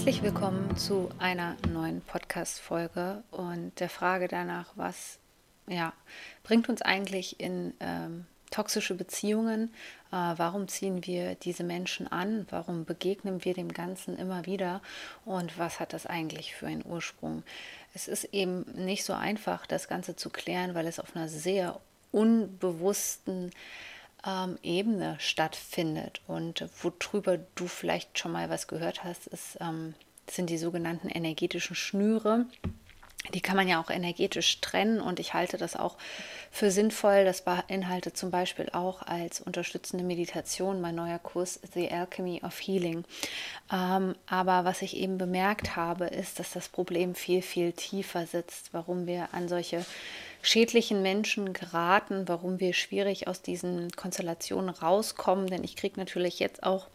Herzlich willkommen zu einer neuen Podcast-Folge und der Frage danach, was ja, bringt uns eigentlich in ähm, toxische Beziehungen? Äh, warum ziehen wir diese Menschen an? Warum begegnen wir dem Ganzen immer wieder? Und was hat das eigentlich für einen Ursprung? Es ist eben nicht so einfach, das Ganze zu klären, weil es auf einer sehr unbewussten ähm, Ebene stattfindet. Und worüber du vielleicht schon mal was gehört hast, ist, ähm, sind die sogenannten energetischen Schnüre. Die kann man ja auch energetisch trennen und ich halte das auch für sinnvoll. Das beinhaltet zum Beispiel auch als unterstützende Meditation mein neuer Kurs The Alchemy of Healing. Ähm, aber was ich eben bemerkt habe, ist, dass das Problem viel, viel tiefer sitzt, warum wir an solche schädlichen Menschen geraten, warum wir schwierig aus diesen Konstellationen rauskommen. Denn ich kriege natürlich jetzt auch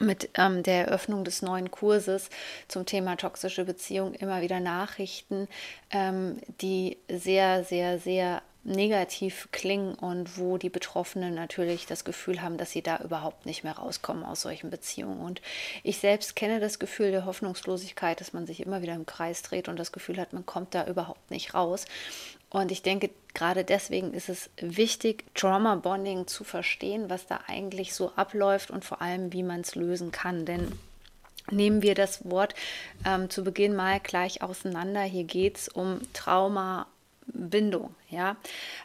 mit ähm, der Eröffnung des neuen Kurses zum Thema toxische Beziehung immer wieder Nachrichten, ähm, die sehr, sehr, sehr negativ klingen und wo die Betroffenen natürlich das Gefühl haben, dass sie da überhaupt nicht mehr rauskommen aus solchen Beziehungen. Und ich selbst kenne das Gefühl der Hoffnungslosigkeit, dass man sich immer wieder im Kreis dreht und das Gefühl hat, man kommt da überhaupt nicht raus. Und ich denke, gerade deswegen ist es wichtig, Trauma Bonding zu verstehen, was da eigentlich so abläuft und vor allem, wie man es lösen kann. Denn nehmen wir das Wort ähm, zu Beginn mal gleich auseinander. Hier geht es um Trauma Bindung, ja.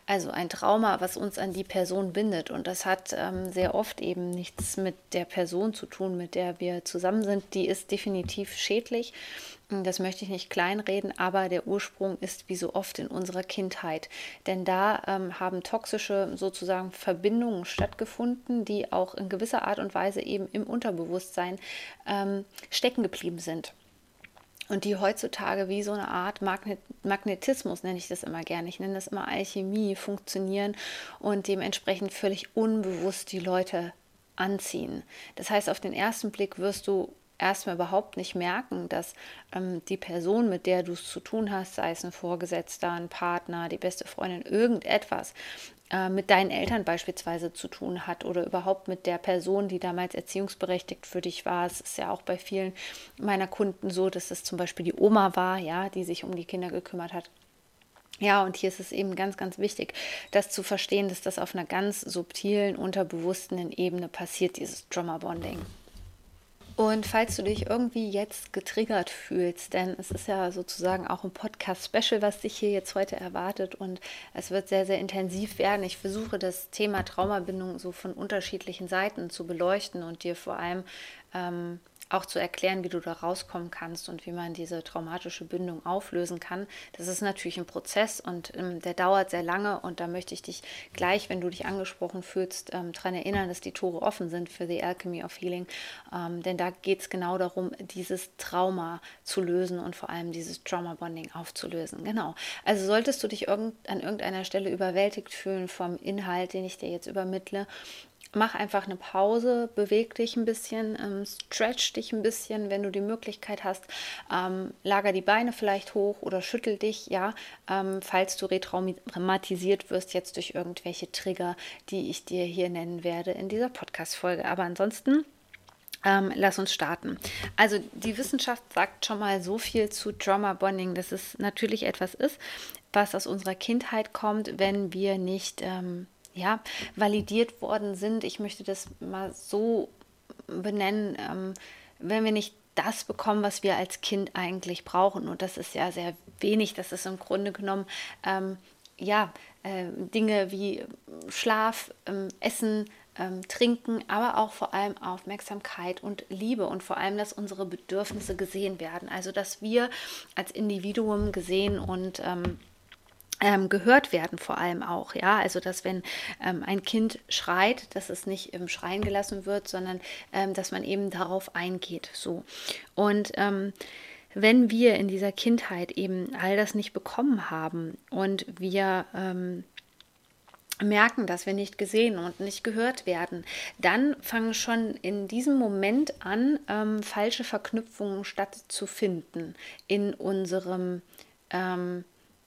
Also ein Trauma, was uns an die Person bindet. Und das hat ähm, sehr oft eben nichts mit der Person zu tun, mit der wir zusammen sind. Die ist definitiv schädlich. Das möchte ich nicht kleinreden, aber der Ursprung ist wie so oft in unserer Kindheit. Denn da ähm, haben toxische sozusagen Verbindungen stattgefunden, die auch in gewisser Art und Weise eben im Unterbewusstsein ähm, stecken geblieben sind und die heutzutage wie so eine Art Magnet Magnetismus, nenne ich das immer gerne, ich nenne das immer Alchemie, funktionieren und dementsprechend völlig unbewusst die Leute anziehen. Das heißt, auf den ersten Blick wirst du erstmal überhaupt nicht merken, dass ähm, die Person, mit der du es zu tun hast, sei es ein Vorgesetzter, ein Partner, die beste Freundin, irgendetwas, äh, mit deinen Eltern beispielsweise zu tun hat oder überhaupt mit der Person, die damals erziehungsberechtigt für dich war. Es ist ja auch bei vielen meiner Kunden so, dass es zum Beispiel die Oma war, ja, die sich um die Kinder gekümmert hat. Ja, und hier ist es eben ganz, ganz wichtig, das zu verstehen, dass das auf einer ganz subtilen, unterbewussten Ebene passiert, dieses Trauma Bonding. Und falls du dich irgendwie jetzt getriggert fühlst, denn es ist ja sozusagen auch ein Podcast-Special, was dich hier jetzt heute erwartet und es wird sehr, sehr intensiv werden. Ich versuche das Thema Traumabindung so von unterschiedlichen Seiten zu beleuchten und dir vor allem ähm, auch zu erklären, wie du da rauskommen kannst und wie man diese traumatische Bindung auflösen kann. Das ist natürlich ein Prozess und ähm, der dauert sehr lange und da möchte ich dich gleich, wenn du dich angesprochen fühlst, ähm, daran erinnern, dass die Tore offen sind für The Alchemy of Healing. Ähm, denn da geht es genau darum, dieses Trauma zu lösen und vor allem dieses Trauma Bonding aufzulösen. Genau. Also solltest du dich irgend, an irgendeiner Stelle überwältigt fühlen vom Inhalt, den ich dir jetzt übermittle, mach einfach eine Pause, beweg dich ein bisschen, ähm, stretch dich ein bisschen, wenn du die Möglichkeit hast, ähm, lager die Beine vielleicht hoch oder schüttel dich, ja, ähm, falls du retraumatisiert wirst jetzt durch irgendwelche Trigger, die ich dir hier nennen werde in dieser Podcast-Folge. Aber ansonsten ähm, lass uns starten. Also die Wissenschaft sagt schon mal so viel zu Trauma Bonding, dass es natürlich etwas ist, was aus unserer Kindheit kommt, wenn wir nicht ähm, ja, validiert worden sind. Ich möchte das mal so benennen, ähm, wenn wir nicht das bekommen, was wir als Kind eigentlich brauchen. Und das ist ja sehr wenig. Das ist im Grunde genommen, ähm, ja, äh, Dinge wie Schlaf, ähm, Essen, ähm, Trinken, aber auch vor allem Aufmerksamkeit und Liebe und vor allem, dass unsere Bedürfnisse gesehen werden. Also, dass wir als Individuum gesehen und ähm, ähm, gehört werden vor allem auch, ja, also dass wenn ähm, ein Kind schreit, dass es nicht im Schreien gelassen wird, sondern ähm, dass man eben darauf eingeht, so. Und ähm, wenn wir in dieser Kindheit eben all das nicht bekommen haben und wir ähm, merken, dass wir nicht gesehen und nicht gehört werden, dann fangen schon in diesem Moment an, ähm, falsche Verknüpfungen stattzufinden in unserem ähm,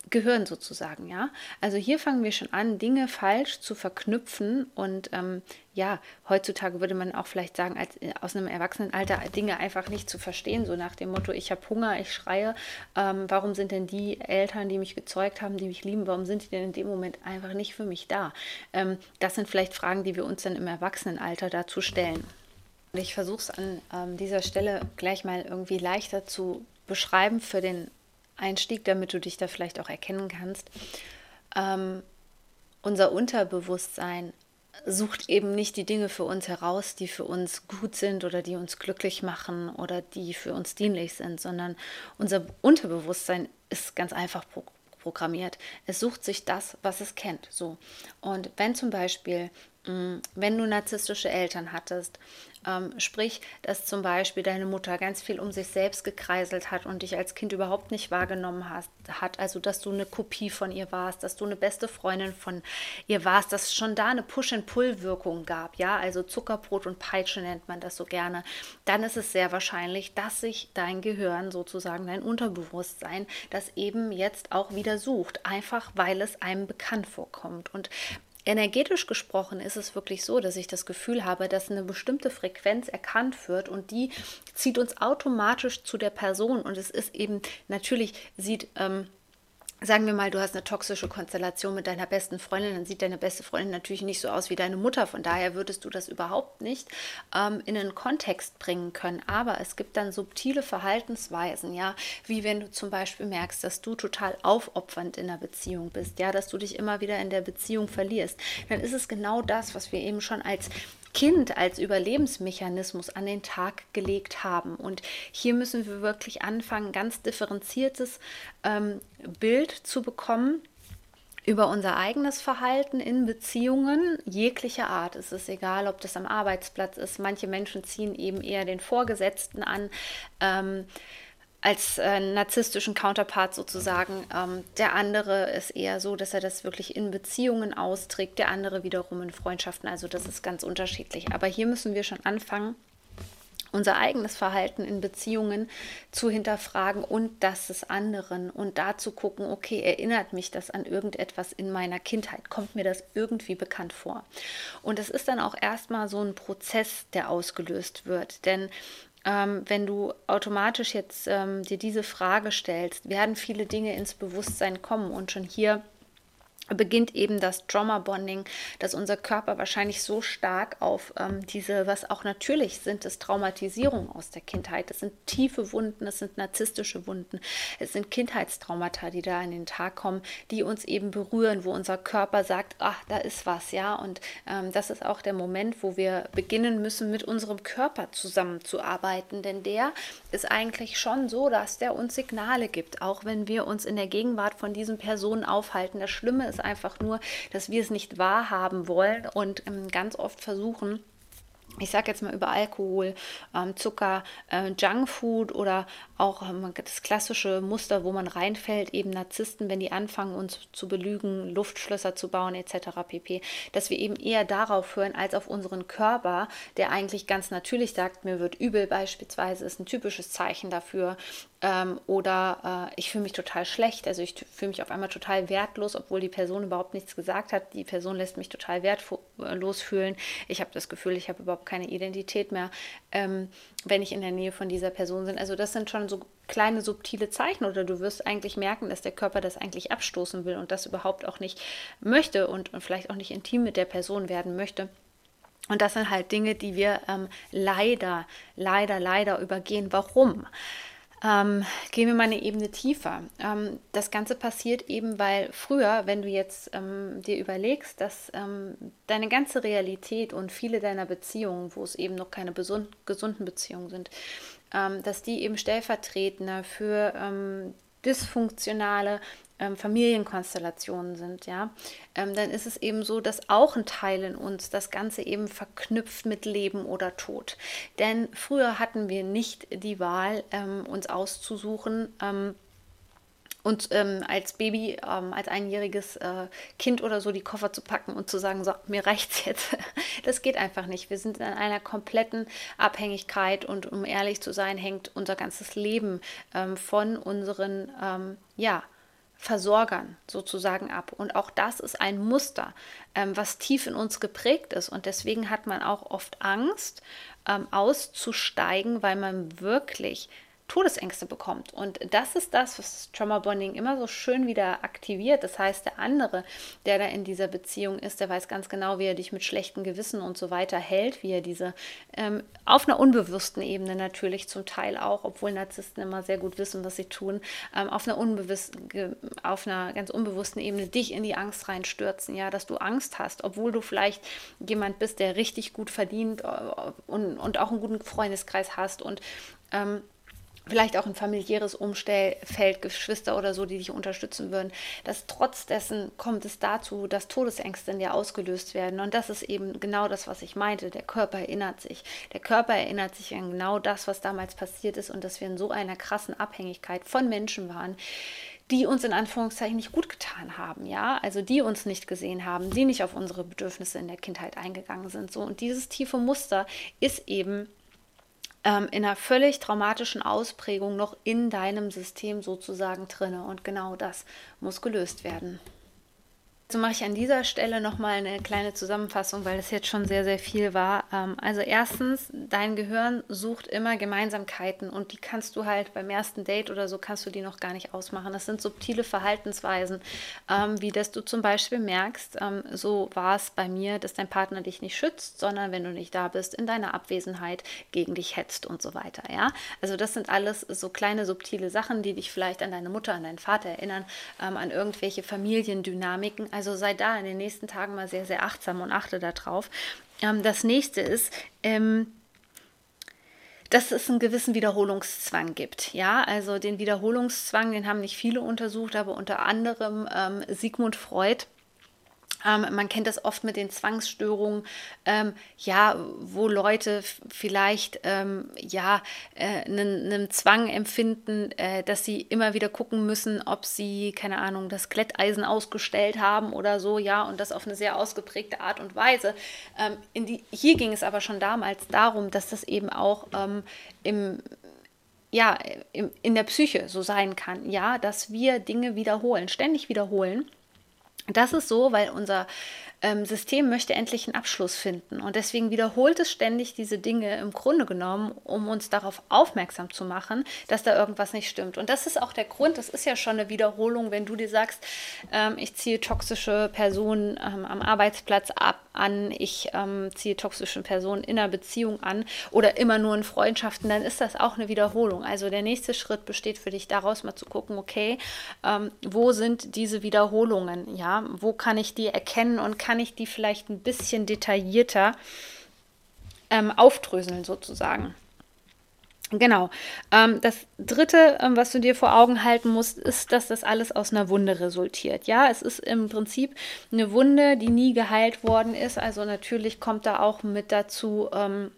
Gehirn sozusagen, ja. Also hier fangen wir schon an, Dinge falsch zu verknüpfen und ähm, ja, heutzutage würde man auch vielleicht sagen, als, äh, aus einem Erwachsenenalter Dinge einfach nicht zu verstehen, so nach dem Motto, ich habe Hunger, ich schreie, ähm, warum sind denn die Eltern, die mich gezeugt haben, die mich lieben, warum sind die denn in dem Moment einfach nicht für mich da? Ähm, das sind vielleicht Fragen, die wir uns dann im Erwachsenenalter dazu stellen. Ich versuche es an ähm, dieser Stelle gleich mal irgendwie leichter zu beschreiben für den Einstieg, damit du dich da vielleicht auch erkennen kannst. Ähm, unser Unterbewusstsein sucht eben nicht die Dinge für uns heraus, die für uns gut sind oder die uns glücklich machen oder die für uns dienlich sind, sondern unser Unterbewusstsein ist ganz einfach programmiert. Es sucht sich das, was es kennt. So. Und wenn zum Beispiel Mm, wenn du narzisstische Eltern hattest, ähm, sprich, dass zum Beispiel deine Mutter ganz viel um sich selbst gekreiselt hat und dich als Kind überhaupt nicht wahrgenommen hast, hat, also dass du eine Kopie von ihr warst, dass du eine beste Freundin von ihr warst, dass es schon da eine Push-and-Pull-Wirkung gab, ja, also Zuckerbrot und Peitsche nennt man das so gerne, dann ist es sehr wahrscheinlich, dass sich dein Gehirn sozusagen, dein Unterbewusstsein, das eben jetzt auch wieder sucht, einfach weil es einem bekannt vorkommt. Und Energetisch gesprochen ist es wirklich so, dass ich das Gefühl habe, dass eine bestimmte Frequenz erkannt wird und die zieht uns automatisch zu der Person. Und es ist eben, natürlich sieht ähm, sagen wir mal, du hast eine toxische Konstellation mit deiner besten Freundin, dann sieht deine beste Freundin natürlich nicht so aus wie deine Mutter. Von daher würdest du das überhaupt nicht ähm, in einen Kontext bringen können. Aber es gibt dann subtile Verhaltensweisen, ja, wie wenn du zum Beispiel merkst, dass du total aufopfernd in der Beziehung bist, ja, dass du dich immer wieder in der Beziehung verlierst. Dann ist es genau das, was wir eben schon als Kind als Überlebensmechanismus an den Tag gelegt haben. Und hier müssen wir wirklich anfangen, ganz differenziertes ähm, Bild zu bekommen über unser eigenes Verhalten in Beziehungen jeglicher Art. Es ist egal, ob das am Arbeitsplatz ist. Manche Menschen ziehen eben eher den Vorgesetzten an. Ähm, als äh, narzisstischen Counterpart sozusagen. Ähm, der andere ist eher so, dass er das wirklich in Beziehungen austrägt, der andere wiederum in Freundschaften. Also das ist ganz unterschiedlich. Aber hier müssen wir schon anfangen, unser eigenes Verhalten in Beziehungen zu hinterfragen und das des anderen und da zu gucken, okay, erinnert mich das an irgendetwas in meiner Kindheit? Kommt mir das irgendwie bekannt vor? Und es ist dann auch erstmal so ein Prozess, der ausgelöst wird, denn ähm, wenn du automatisch jetzt ähm, dir diese Frage stellst, werden viele Dinge ins Bewusstsein kommen und schon hier beginnt eben das Trauma Bonding, dass unser Körper wahrscheinlich so stark auf ähm, diese, was auch natürlich sind, das Traumatisierung aus der Kindheit. Das sind tiefe Wunden, das sind narzisstische Wunden, es sind Kindheitstraumata, die da an den Tag kommen, die uns eben berühren, wo unser Körper sagt, ach, da ist was, ja. Und ähm, das ist auch der Moment, wo wir beginnen müssen, mit unserem Körper zusammenzuarbeiten, denn der ist eigentlich schon so, dass der uns Signale gibt, auch wenn wir uns in der Gegenwart von diesen Personen aufhalten. Das Schlimme ist, ist einfach nur, dass wir es nicht wahrhaben wollen und ähm, ganz oft versuchen, ich sage jetzt mal über Alkohol, ähm, Zucker, äh, Junkfood oder auch ähm, das klassische Muster, wo man reinfällt, eben Narzissten, wenn die anfangen, uns zu belügen, Luftschlösser zu bauen etc. pp. Dass wir eben eher darauf hören, als auf unseren Körper, der eigentlich ganz natürlich sagt, mir wird übel beispielsweise, ist ein typisches Zeichen dafür. Ähm, oder äh, ich fühle mich total schlecht, also ich fühle mich auf einmal total wertlos, obwohl die Person überhaupt nichts gesagt hat. Die Person lässt mich total wertlos fühlen. Ich habe das Gefühl, ich habe überhaupt keine Identität mehr, ähm, wenn ich in der Nähe von dieser Person bin. Also das sind schon so kleine subtile Zeichen oder du wirst eigentlich merken, dass der Körper das eigentlich abstoßen will und das überhaupt auch nicht möchte und, und vielleicht auch nicht intim mit der Person werden möchte. Und das sind halt Dinge, die wir ähm, leider, leider, leider übergehen. Warum? Ähm, gehen wir mal eine Ebene tiefer. Ähm, das Ganze passiert eben, weil früher, wenn du jetzt ähm, dir überlegst, dass ähm, deine ganze Realität und viele deiner Beziehungen, wo es eben noch keine gesunden Beziehungen sind, ähm, dass die eben stellvertretender für ähm, dysfunktionale ähm, Familienkonstellationen sind, ja, ähm, dann ist es eben so, dass auch ein Teil in uns das Ganze eben verknüpft mit Leben oder Tod. Denn früher hatten wir nicht die Wahl, ähm, uns auszusuchen, ähm, und ähm, als Baby, ähm, als einjähriges äh, Kind oder so die Koffer zu packen und zu sagen, so, mir reicht's jetzt. Das geht einfach nicht. Wir sind in einer kompletten Abhängigkeit und um ehrlich zu sein, hängt unser ganzes Leben ähm, von unseren, ähm, ja, Versorgern sozusagen ab. Und auch das ist ein Muster, ähm, was tief in uns geprägt ist. Und deswegen hat man auch oft Angst, ähm, auszusteigen, weil man wirklich Todesängste bekommt. Und das ist das, was Trauma Bonding immer so schön wieder aktiviert. Das heißt, der andere, der da in dieser Beziehung ist, der weiß ganz genau, wie er dich mit schlechtem Gewissen und so weiter hält, wie er diese ähm, auf einer unbewussten Ebene natürlich zum Teil auch, obwohl Narzissten immer sehr gut wissen, was sie tun, ähm, auf einer auf einer ganz unbewussten Ebene dich in die Angst reinstürzen, ja, dass du Angst hast, obwohl du vielleicht jemand bist, der richtig gut verdient äh, und, und auch einen guten Freundeskreis hast und ähm, vielleicht auch ein familiäres Umstellfeld, Geschwister oder so, die dich unterstützen würden, dass trotz dessen kommt es dazu, dass Todesängste in dir ausgelöst werden. Und das ist eben genau das, was ich meinte. Der Körper erinnert sich. Der Körper erinnert sich an genau das, was damals passiert ist und dass wir in so einer krassen Abhängigkeit von Menschen waren, die uns in Anführungszeichen nicht gut getan haben, ja, also die uns nicht gesehen haben, die nicht auf unsere Bedürfnisse in der Kindheit eingegangen sind, so und dieses tiefe Muster ist eben ähm, in einer völlig traumatischen Ausprägung noch in deinem System sozusagen drinne. Und genau das muss gelöst werden. So mache ich an dieser Stelle nochmal eine kleine Zusammenfassung, weil das jetzt schon sehr, sehr viel war. Ähm, also erstens, dein Gehirn sucht immer Gemeinsamkeiten und die kannst du halt beim ersten Date oder so kannst du die noch gar nicht ausmachen. Das sind subtile Verhaltensweisen, ähm, wie dass du zum Beispiel merkst, ähm, so war es bei mir, dass dein Partner dich nicht schützt, sondern wenn du nicht da bist, in deiner Abwesenheit gegen dich hetzt und so weiter. Ja, also das sind alles so kleine subtile Sachen, die dich vielleicht an deine Mutter, an deinen Vater erinnern, an irgendwelche Familiendynamiken also sei da in den nächsten Tagen mal sehr, sehr achtsam und achte darauf. Ähm, das nächste ist, ähm, dass es einen gewissen Wiederholungszwang gibt. Ja, also den Wiederholungszwang, den haben nicht viele untersucht, aber unter anderem ähm, Sigmund Freud ähm, man kennt das oft mit den Zwangsstörungen, ähm, ja, wo Leute vielleicht ähm, ja äh, einen, einen, Zwang empfinden, äh, dass sie immer wieder gucken müssen, ob sie, keine Ahnung, das Glätteisen ausgestellt haben oder so, ja, und das auf eine sehr ausgeprägte Art und Weise. Ähm, die, hier ging es aber schon damals darum, dass das eben auch ähm, im ja, in der Psyche so sein kann, ja, dass wir Dinge wiederholen, ständig wiederholen das ist so, weil unser ähm, System möchte endlich einen Abschluss finden. Und deswegen wiederholt es ständig diese Dinge im Grunde genommen, um uns darauf aufmerksam zu machen, dass da irgendwas nicht stimmt. Und das ist auch der Grund, das ist ja schon eine Wiederholung, wenn du dir sagst, ähm, ich ziehe toxische Personen ähm, am Arbeitsplatz ab, an, ich ähm, ziehe toxische Personen in einer Beziehung an oder immer nur in Freundschaften, dann ist das auch eine Wiederholung. Also der nächste Schritt besteht für dich daraus mal zu gucken, okay, ähm, wo sind diese Wiederholungen? Ja, wo kann ich die erkennen und kann ich die vielleicht ein bisschen detaillierter ähm, aufdröseln sozusagen. Genau. Ähm, das dritte, ähm, was du dir vor Augen halten musst, ist, dass das alles aus einer Wunde resultiert. Ja, es ist im Prinzip eine Wunde, die nie geheilt worden ist. Also natürlich kommt da auch mit dazu, ähm,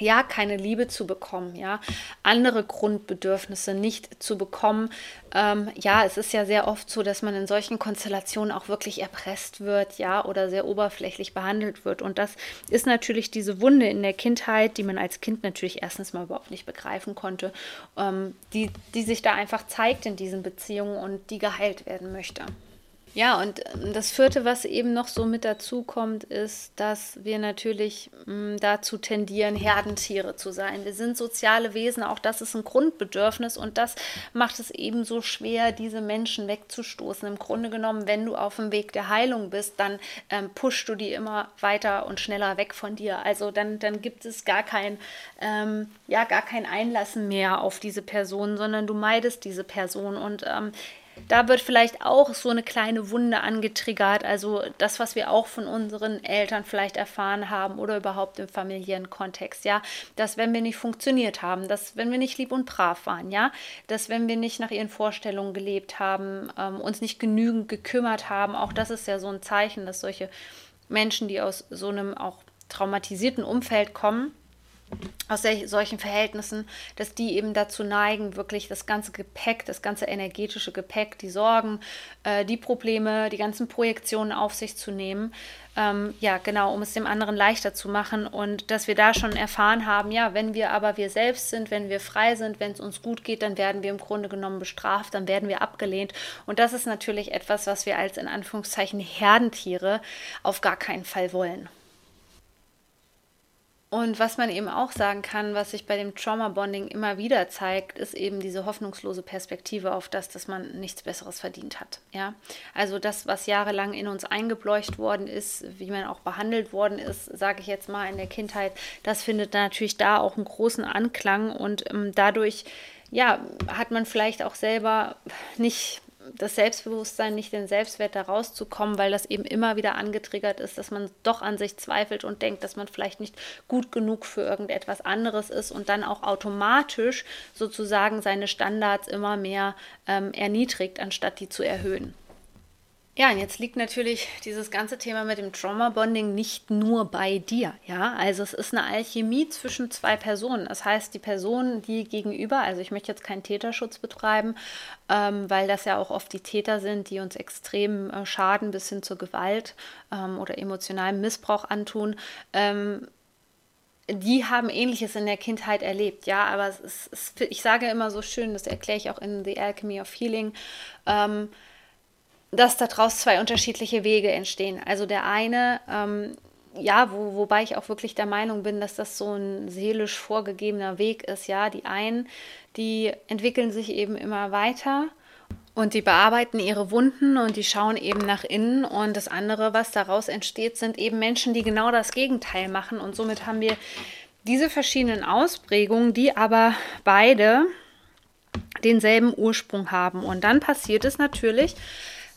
ja, keine Liebe zu bekommen, ja, andere Grundbedürfnisse nicht zu bekommen. Ähm, ja, es ist ja sehr oft so, dass man in solchen Konstellationen auch wirklich erpresst wird, ja, oder sehr oberflächlich behandelt wird. Und das ist natürlich diese Wunde in der Kindheit, die man als Kind natürlich erstens mal überhaupt nicht begreifen konnte, ähm, die, die sich da einfach zeigt in diesen Beziehungen und die geheilt werden möchte. Ja, und ähm, das vierte, was eben noch so mit dazu kommt, ist, dass wir natürlich mh, hm, dazu tendieren, Herdentiere zu sein. Wir sind soziale Wesen, auch das ist ein Grundbedürfnis und das macht es eben so schwer, diese Menschen wegzustoßen. Im Grunde genommen, wenn du auf dem Weg der Heilung bist, dann ähm, pushst du die immer weiter und schneller weg von dir. Also dann, dann gibt es gar kein, ähm, ja, gar kein Einlassen mehr auf diese Person, sondern du meidest diese Person und ähm, da wird vielleicht auch so eine kleine Wunde angetriggert. Also das, was wir auch von unseren Eltern vielleicht erfahren haben oder überhaupt im familiären Kontext, ja, dass wenn wir nicht funktioniert haben, dass wenn wir nicht lieb und brav waren, ja, dass wenn wir nicht nach ihren Vorstellungen gelebt haben, ähm, uns nicht genügend gekümmert haben, auch das ist ja so ein Zeichen, dass solche Menschen, die aus so einem auch traumatisierten Umfeld kommen, aus solchen Verhältnissen, dass die eben dazu neigen, wirklich das ganze Gepäck, das ganze energetische Gepäck, die Sorgen, äh, die Probleme, die ganzen Projektionen auf sich zu nehmen. Ähm, ja, genau, um es dem anderen leichter zu machen und dass wir da schon erfahren haben, ja, wenn wir aber wir selbst sind, wenn wir frei sind, wenn es uns gut geht, dann werden wir im Grunde genommen bestraft, dann werden wir abgelehnt. Und das ist natürlich etwas, was wir als in Anführungszeichen Herdentiere auf gar keinen Fall wollen. Und was man eben auch sagen kann, was sich bei dem Trauma Bonding immer wieder zeigt, ist eben diese hoffnungslose Perspektive auf das, dass man nichts Besseres verdient hat. Ja, also das, was jahrelang in uns eingebleucht worden ist, wie man auch behandelt worden ist, sage ich jetzt mal in der Kindheit, das findet natürlich da auch einen großen Anklang und ähm, dadurch ja, hat man vielleicht auch selber nicht das Selbstbewusstsein, nicht den Selbstwert da rauszukommen, weil das eben immer wieder angetriggert ist, dass man doch an sich zweifelt und denkt, dass man vielleicht nicht gut genug für irgendetwas anderes ist und dann auch automatisch sozusagen seine Standards immer mehr ähm, erniedrigt, anstatt die zu erhöhen. Ja, und jetzt liegt natürlich dieses ganze Thema mit dem Trauma-Bonding nicht nur bei dir. Ja, also es ist eine Alchemie zwischen zwei Personen. Das heißt, die Person, die gegenüber, also ich möchte jetzt keinen Täterschutz betreiben, ähm, weil das ja auch oft die Täter sind, die uns extrem äh, Schaden bis hin zur Gewalt ähm, oder emotionalen Missbrauch antun. Ähm, die haben Ähnliches in der Kindheit erlebt, ja, aber es ist, es, ich sage immer so schön, das erkläre ich auch in The Alchemy of Healing, ähm, dass daraus zwei unterschiedliche Wege entstehen. Also der eine, ähm, ja, wo, wobei ich auch wirklich der Meinung bin, dass das so ein seelisch vorgegebener Weg ist, ja, die einen, die entwickeln sich eben immer weiter und die bearbeiten ihre Wunden und die schauen eben nach innen. Und das andere, was daraus entsteht, sind eben Menschen, die genau das Gegenteil machen. Und somit haben wir diese verschiedenen Ausprägungen, die aber beide denselben Ursprung haben. Und dann passiert es natürlich,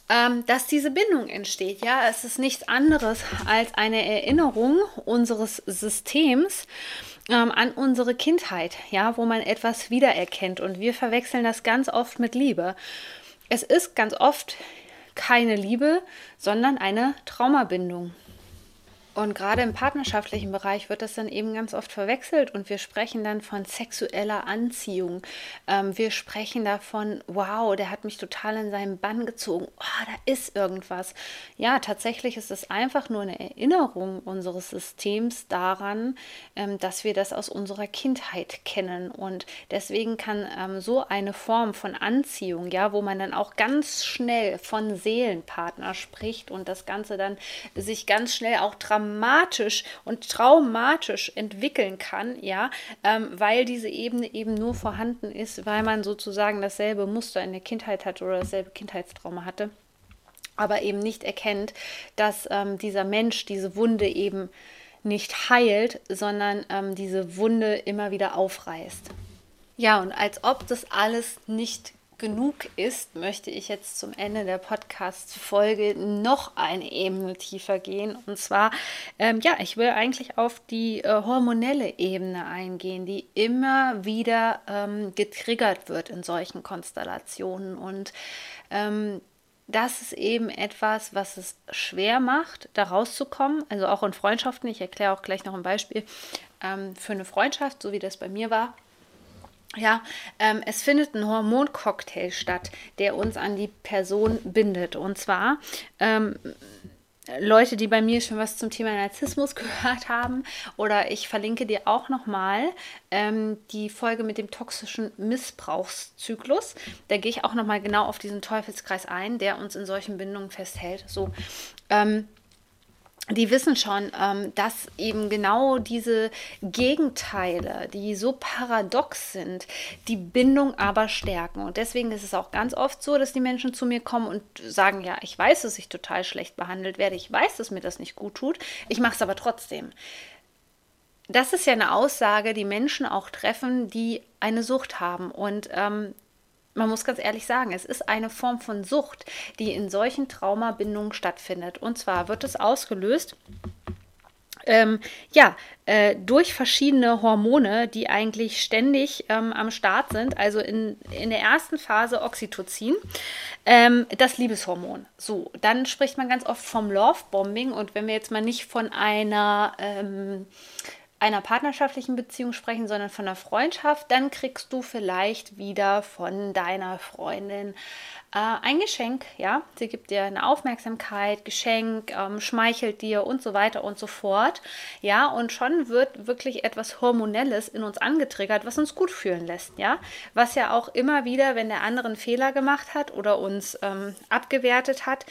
ähm, dass diese Bindung entsteht. Ja, es ist nichts anderes als eine Erinnerung unseres Systems ähm, an unsere Kindheit, ja, wo man etwas wiedererkennt. Und wir verwechseln das ganz oft mit Liebe. Es ist ganz oft keine Liebe, sondern eine Traumabindung. Und gerade im partnerschaftlichen Bereich wird das dann eben ganz oft verwechselt und wir sprechen dann von sexueller Anziehung. Ähm, wir sprechen davon, wow, der hat mich total in seinen Bann gezogen. Oh, da ist irgendwas. Ja, tatsächlich ist es einfach nur eine Erinnerung unseres Systems daran, ähm, dass wir das aus unserer Kindheit kennen. Und deswegen kann ähm, so eine Form von Anziehung, ja, wo man dann auch ganz schnell von Seelenpartner spricht und das Ganze dann sich ganz schnell auch dramatisch dramatisch und traumatisch entwickeln kann, ja, ähm, weil diese Ebene eben nur vorhanden ist, weil man sozusagen dasselbe Muster in der Kindheit hatte oder dasselbe Kindheitstrauma hatte, aber eben nicht erkennt, dass ähm, dieser Mensch diese Wunde eben nicht heilt, sondern ähm, diese Wunde immer wieder aufreißt. Ja, und als ob das alles nicht genug ist, möchte ich jetzt zum Ende der Podcast-Folge noch eine Ebene tiefer gehen. Und zwar, ähm, ja, ich will eigentlich auf die äh, hormonelle Ebene eingehen, die immer wieder ähm, getriggert wird in solchen Konstellationen. Und ähm, das ist eben etwas, was es schwer macht, da rauszukommen. Also auch in Freundschaften. Ich erkläre auch gleich noch ein Beispiel ähm, für eine Freundschaft, so wie das bei mir war ja, ähm, es findet ein Hormoncocktail statt, der uns an die Person bindet. Und zwar ähm, Leute, die bei mir schon was zum Thema Narzissmus gehört haben, oder ich verlinke dir auch nochmal ähm, die Folge mit dem toxischen Missbrauchszyklus. Da gehe ich auch nochmal genau auf diesen Teufelskreis ein, der uns in solchen Bindungen festhält. So, ähm, die wissen schon, ähm, dass eben genau diese Gegenteile, die so paradox sind, die Bindung aber stärken. Und deswegen ist es auch ganz oft so, dass die Menschen zu mir kommen und sagen, ja, ich weiß, dass ich total schlecht behandelt werde, ich weiß, dass mir das nicht gut tut, ich mache es aber trotzdem. Das ist ja eine Aussage, die Menschen auch treffen, die eine Sucht haben. Und ähm, man muss ganz ehrlich sagen, es ist eine Form von Sucht, die in solchen Traumabindungen stattfindet. Und zwar wird es ausgelöst ähm, ja, äh, durch verschiedene Hormone, die eigentlich ständig ähm, am Start sind. Also in, in der ersten Phase Oxytocin, ähm, das Liebeshormon. So, dann spricht man ganz oft vom Love-Bombing. Und wenn wir jetzt mal nicht von einer ähm, einer partnerschaftlichen Beziehung sprechen, sondern von einer Freundschaft, dann kriegst du vielleicht wieder von deiner Freundin äh, ein Geschenk, ja. Sie gibt dir eine Aufmerksamkeit, Geschenk, ähm, schmeichelt dir und so weiter und so fort, ja. Und schon wird wirklich etwas Hormonelles in uns angetriggert, was uns gut fühlen lässt, ja. Was ja auch immer wieder, wenn der andere einen Fehler gemacht hat oder uns ähm, abgewertet hat,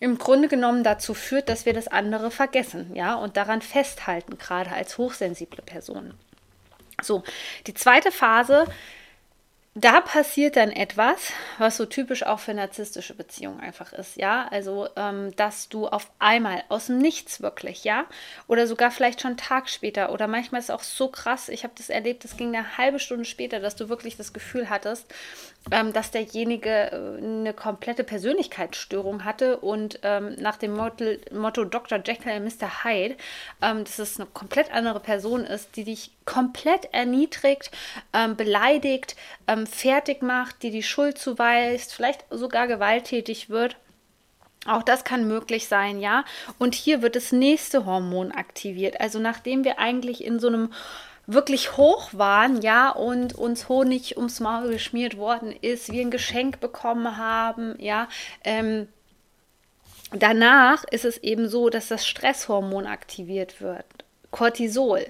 im Grunde genommen dazu führt, dass wir das andere vergessen, ja, und daran festhalten, gerade als hochsensible Personen. So, die zweite Phase da passiert dann etwas, was so typisch auch für narzisstische Beziehungen einfach ist, ja. Also, ähm, dass du auf einmal aus dem Nichts wirklich, ja, oder sogar vielleicht schon einen Tag später oder manchmal ist es auch so krass, ich habe das erlebt, das ging eine halbe Stunde später, dass du wirklich das Gefühl hattest, ähm, dass derjenige äh, eine komplette Persönlichkeitsstörung hatte und ähm, nach dem Motto, Motto Dr. Jekyll und Mr. Hyde, ähm, dass es eine komplett andere Person ist, die dich komplett erniedrigt, ähm, beleidigt, ähm, fertig macht, die die Schuld zuweist, vielleicht sogar gewalttätig wird. Auch das kann möglich sein, ja. Und hier wird das nächste Hormon aktiviert. Also nachdem wir eigentlich in so einem wirklich hoch waren, ja, und uns Honig ums Maul geschmiert worden ist, wir ein Geschenk bekommen haben, ja, ähm, danach ist es eben so, dass das Stresshormon aktiviert wird. Cortisol.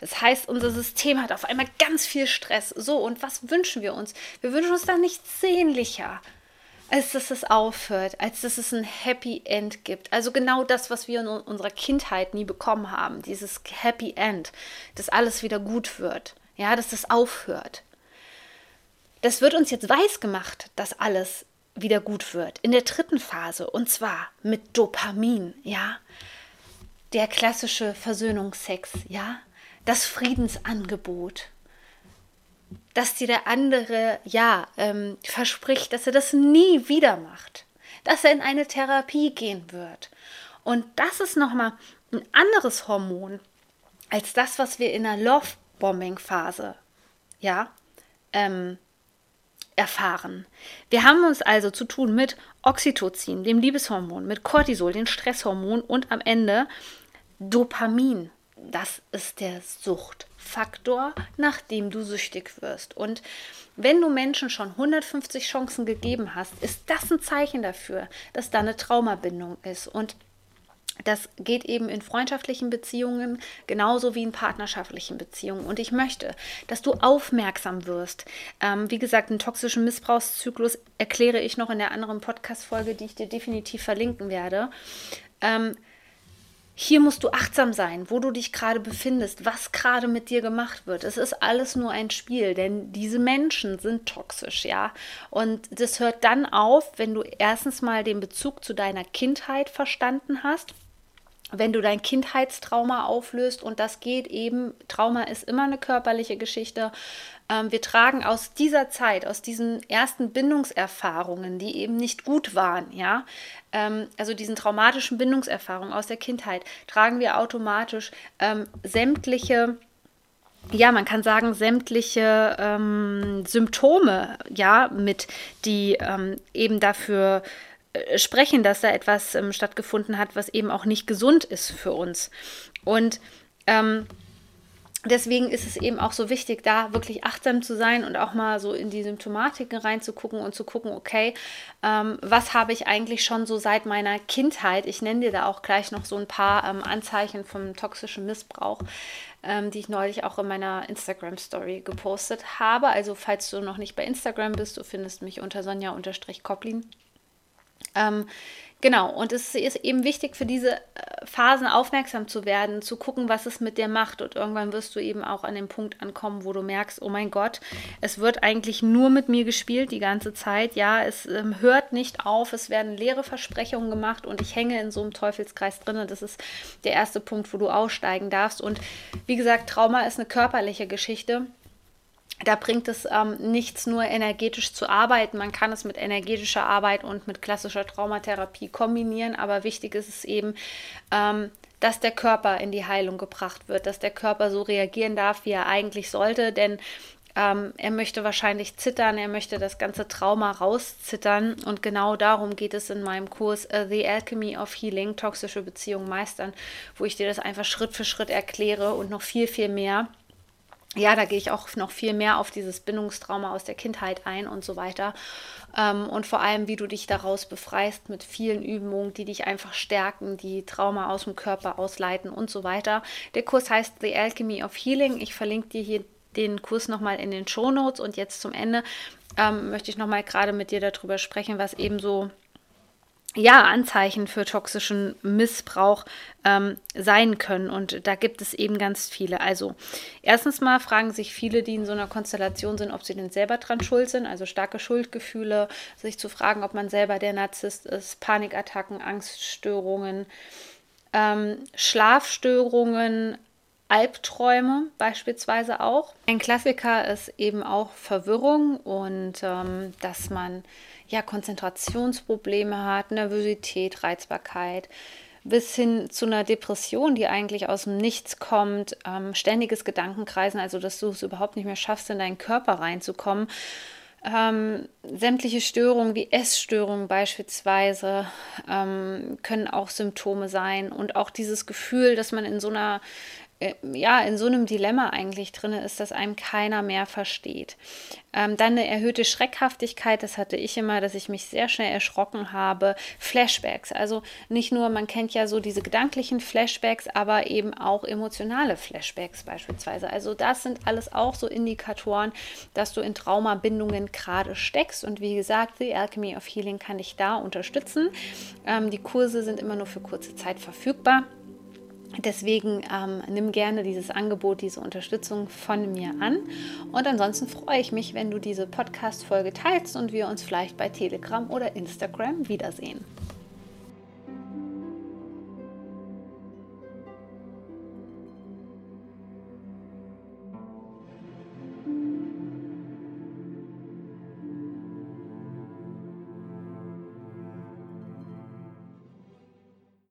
Das heißt, unser System hat auf einmal ganz viel Stress. So, und was wünschen wir uns? Wir wünschen uns dann nichts sehnlicher, als dass es aufhört, als dass es ein Happy End gibt. Also genau das, was wir in unserer Kindheit nie bekommen haben. Dieses Happy End, dass alles wieder gut wird. Ja, dass es aufhört. Das wird uns jetzt weiß gemacht, dass alles wieder gut wird. In der dritten Phase. Und zwar mit Dopamin. Ja der klassische Versöhnungsex, ja, das Friedensangebot, dass dir der andere ja ähm, verspricht, dass er das nie wieder macht, dass er in eine Therapie gehen wird. Und das ist nochmal ein anderes Hormon als das, was wir in der Love-Bombing-Phase ja, ähm, erfahren. Wir haben uns also zu tun mit Oxytocin, dem Liebeshormon, mit Cortisol, dem Stresshormon und am Ende Dopamin. Das ist der Suchtfaktor, nach dem du süchtig wirst. Und wenn du Menschen schon 150 Chancen gegeben hast, ist das ein Zeichen dafür, dass da eine Traumabindung ist. Und das geht eben in freundschaftlichen Beziehungen genauso wie in partnerschaftlichen Beziehungen. Und ich möchte, dass du aufmerksam wirst. Ähm, wie gesagt, einen toxischen Missbrauchszyklus erkläre ich noch in der anderen Podcast-Folge, die ich dir definitiv verlinken werde. Ähm, hier musst du achtsam sein, wo du dich gerade befindest, was gerade mit dir gemacht wird. Es ist alles nur ein Spiel, denn diese Menschen sind toxisch, ja. Und das hört dann auf, wenn du erstens mal den Bezug zu deiner Kindheit verstanden hast wenn du dein Kindheitstrauma auflöst und das geht eben, Trauma ist immer eine körperliche Geschichte. Ähm, wir tragen aus dieser Zeit, aus diesen ersten Bindungserfahrungen, die eben nicht gut waren, ja, ähm, also diesen traumatischen Bindungserfahrungen aus der Kindheit, tragen wir automatisch ähm, sämtliche ja, man kann sagen, sämtliche ähm, Symptome, ja, mit, die ähm, eben dafür sprechen, dass da etwas ähm, stattgefunden hat, was eben auch nicht gesund ist für uns. Und ähm, deswegen ist es eben auch so wichtig, da wirklich achtsam zu sein und auch mal so in die Symptomatiken reinzugucken und zu gucken, okay, ähm, was habe ich eigentlich schon so seit meiner Kindheit? Ich nenne dir da auch gleich noch so ein paar ähm, Anzeichen vom toxischen Missbrauch, ähm, die ich neulich auch in meiner Instagram-Story gepostet habe. Also falls du noch nicht bei Instagram bist, du findest mich unter Sonja-Koplin. Ähm, genau, und es ist eben wichtig, für diese äh, Phasen aufmerksam zu werden, zu gucken, was es mit dir macht. Und irgendwann wirst du eben auch an den Punkt ankommen, wo du merkst, oh mein Gott, es wird eigentlich nur mit mir gespielt die ganze Zeit. Ja, es ähm, hört nicht auf, es werden leere Versprechungen gemacht und ich hänge in so einem Teufelskreis drin. Das ist der erste Punkt, wo du aussteigen darfst. Und wie gesagt, Trauma ist eine körperliche Geschichte da bringt es ähm, nichts nur energetisch zu arbeiten. Man kann es mit energetischer Arbeit und mit klassischer Traumatherapie kombinieren, aber wichtig ist es eben, ähm, dass der Körper in die Heilung gebracht wird, dass der Körper so reagieren darf, wie er eigentlich sollte, denn ähm, er möchte wahrscheinlich zittern, er möchte das ganze Trauma rauszittern. Und genau darum geht es in meinem Kurs uh, The Alchemy of Healing, toxische Beziehungen meistern, wo ich dir das einfach Schritt für Schritt erkläre und noch viel, viel mehr ja, da gehe ich auch noch viel mehr auf dieses Bindungstrauma aus der Kindheit ein und so weiter. Ähm, und vor allem, wie du dich daraus befreist mit vielen Übungen, die dich einfach stärken, die Trauma aus dem Körper ausleiten und so weiter. Der Kurs heißt The Alchemy of Healing. Ich verlinke dir hier den Kurs nochmal in den Show Notes und jetzt zum Ende ähm, möchte ich nochmal gerade mit dir darüber sprechen, was eben so ja, Anzeichen für toxischen Missbrauch ähm, sein können. Und da gibt es eben ganz viele. Also erstens mal fragen sich viele, die in so einer Konstellation sind, ob sie denn selber dran schuld sind. Also starke Schuldgefühle, sich zu fragen, ob man selber der Narzisst ist, Panikattacken, Angststörungen, ähm, Schlafstörungen, Albträume beispielsweise auch. Ein Klassiker ist eben auch Verwirrung und ähm, dass man ja Konzentrationsprobleme hat, Nervosität, Reizbarkeit, bis hin zu einer Depression, die eigentlich aus dem Nichts kommt, ähm, ständiges Gedankenkreisen, also dass du es überhaupt nicht mehr schaffst, in deinen Körper reinzukommen. Ähm, sämtliche Störungen wie Essstörungen beispielsweise ähm, können auch Symptome sein und auch dieses Gefühl, dass man in so einer ja, in so einem Dilemma eigentlich drin ist, dass einem keiner mehr versteht. Ähm, dann eine erhöhte Schreckhaftigkeit, das hatte ich immer, dass ich mich sehr schnell erschrocken habe. Flashbacks, also nicht nur, man kennt ja so diese gedanklichen Flashbacks, aber eben auch emotionale Flashbacks beispielsweise. Also das sind alles auch so Indikatoren, dass du in Traumabindungen gerade steckst. Und wie gesagt, The Alchemy of Healing kann dich da unterstützen. Ähm, die Kurse sind immer nur für kurze Zeit verfügbar. Deswegen ähm, nimm gerne dieses Angebot, diese Unterstützung von mir an. Und ansonsten freue ich mich, wenn du diese Podcast-Folge teilst und wir uns vielleicht bei Telegram oder Instagram wiedersehen.